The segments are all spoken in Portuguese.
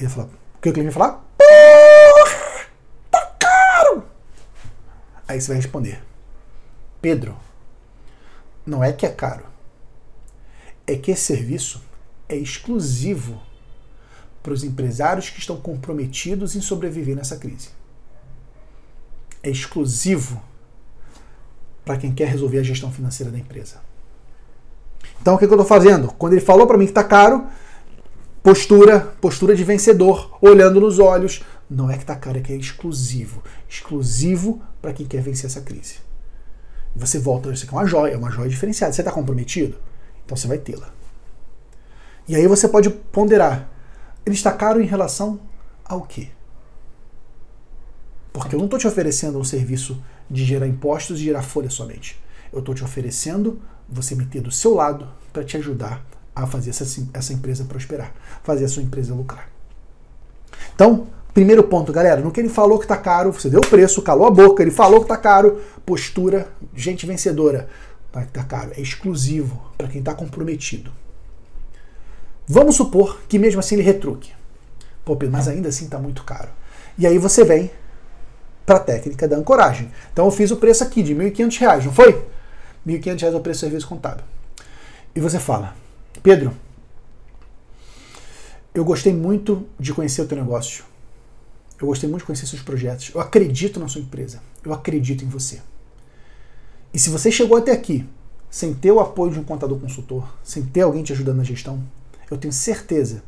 Ele vai falar, o que o cliente vai falar? Porra, tá caro! Aí você vai responder, Pedro, não é que é caro, é que esse serviço é exclusivo para os empresários que estão comprometidos em sobreviver nessa crise. É exclusivo para quem quer resolver a gestão financeira da empresa. Então o que, que eu estou fazendo? Quando ele falou para mim que está caro, postura, postura de vencedor, olhando nos olhos. Não é que está caro, é que é exclusivo. Exclusivo para quem quer vencer essa crise. Você volta, isso aqui é uma joia, é uma joia diferenciada. Você está comprometido? Então você vai tê-la. E aí você pode ponderar. Ele está caro em relação ao quê? Porque eu não estou te oferecendo um serviço de gerar impostos e gerar folha somente. Eu estou te oferecendo você me ter do seu lado para te ajudar a fazer essa, essa empresa prosperar, fazer a sua empresa lucrar. Então, primeiro ponto, galera, no que ele falou que está caro, você deu o preço, calou a boca, ele falou que está caro, postura, gente vencedora, tá, tá caro, é exclusivo para quem está comprometido. Vamos supor que mesmo assim ele retruque. Pô, Pedro, mas ainda assim está muito caro. E aí você vem para a técnica da ancoragem. Então eu fiz o preço aqui de R$ 1.500, não foi? R$ 1.500 é o preço do serviço contábil. E você fala, Pedro, eu gostei muito de conhecer o teu negócio. Eu gostei muito de conhecer seus projetos. Eu acredito na sua empresa. Eu acredito em você. E se você chegou até aqui sem ter o apoio de um contador consultor, sem ter alguém te ajudando na gestão, eu tenho certeza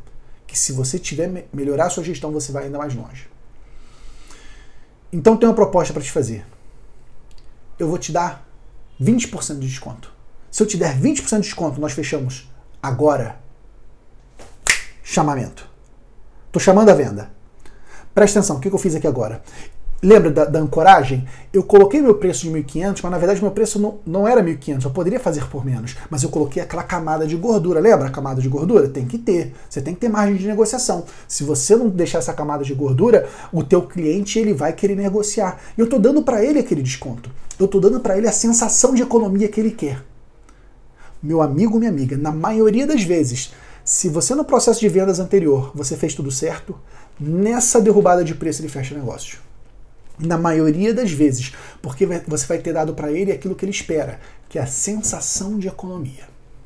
que se você tiver melhorar a sua gestão, você vai ainda mais longe. Então tem uma proposta para te fazer. Eu vou te dar 20% de desconto. Se eu te der 20% de desconto, nós fechamos agora. Chamamento. Estou chamando a venda. Presta atenção, o que eu fiz aqui agora? Lembra da, da, ancoragem? Eu coloquei meu preço de 1.500, mas na verdade meu preço não, não era 1.500, eu poderia fazer por menos, mas eu coloquei aquela camada de gordura. Lembra a camada de gordura? Tem que ter. Você tem que ter margem de negociação. Se você não deixar essa camada de gordura, o teu cliente ele vai querer negociar. E eu estou dando para ele aquele desconto. Eu estou dando para ele a sensação de economia que ele quer. Meu amigo, minha amiga, na maioria das vezes, se você no processo de vendas anterior você fez tudo certo, nessa derrubada de preço ele fecha negócio. Na maioria das vezes, porque você vai ter dado para ele aquilo que ele espera, que é a sensação de economia.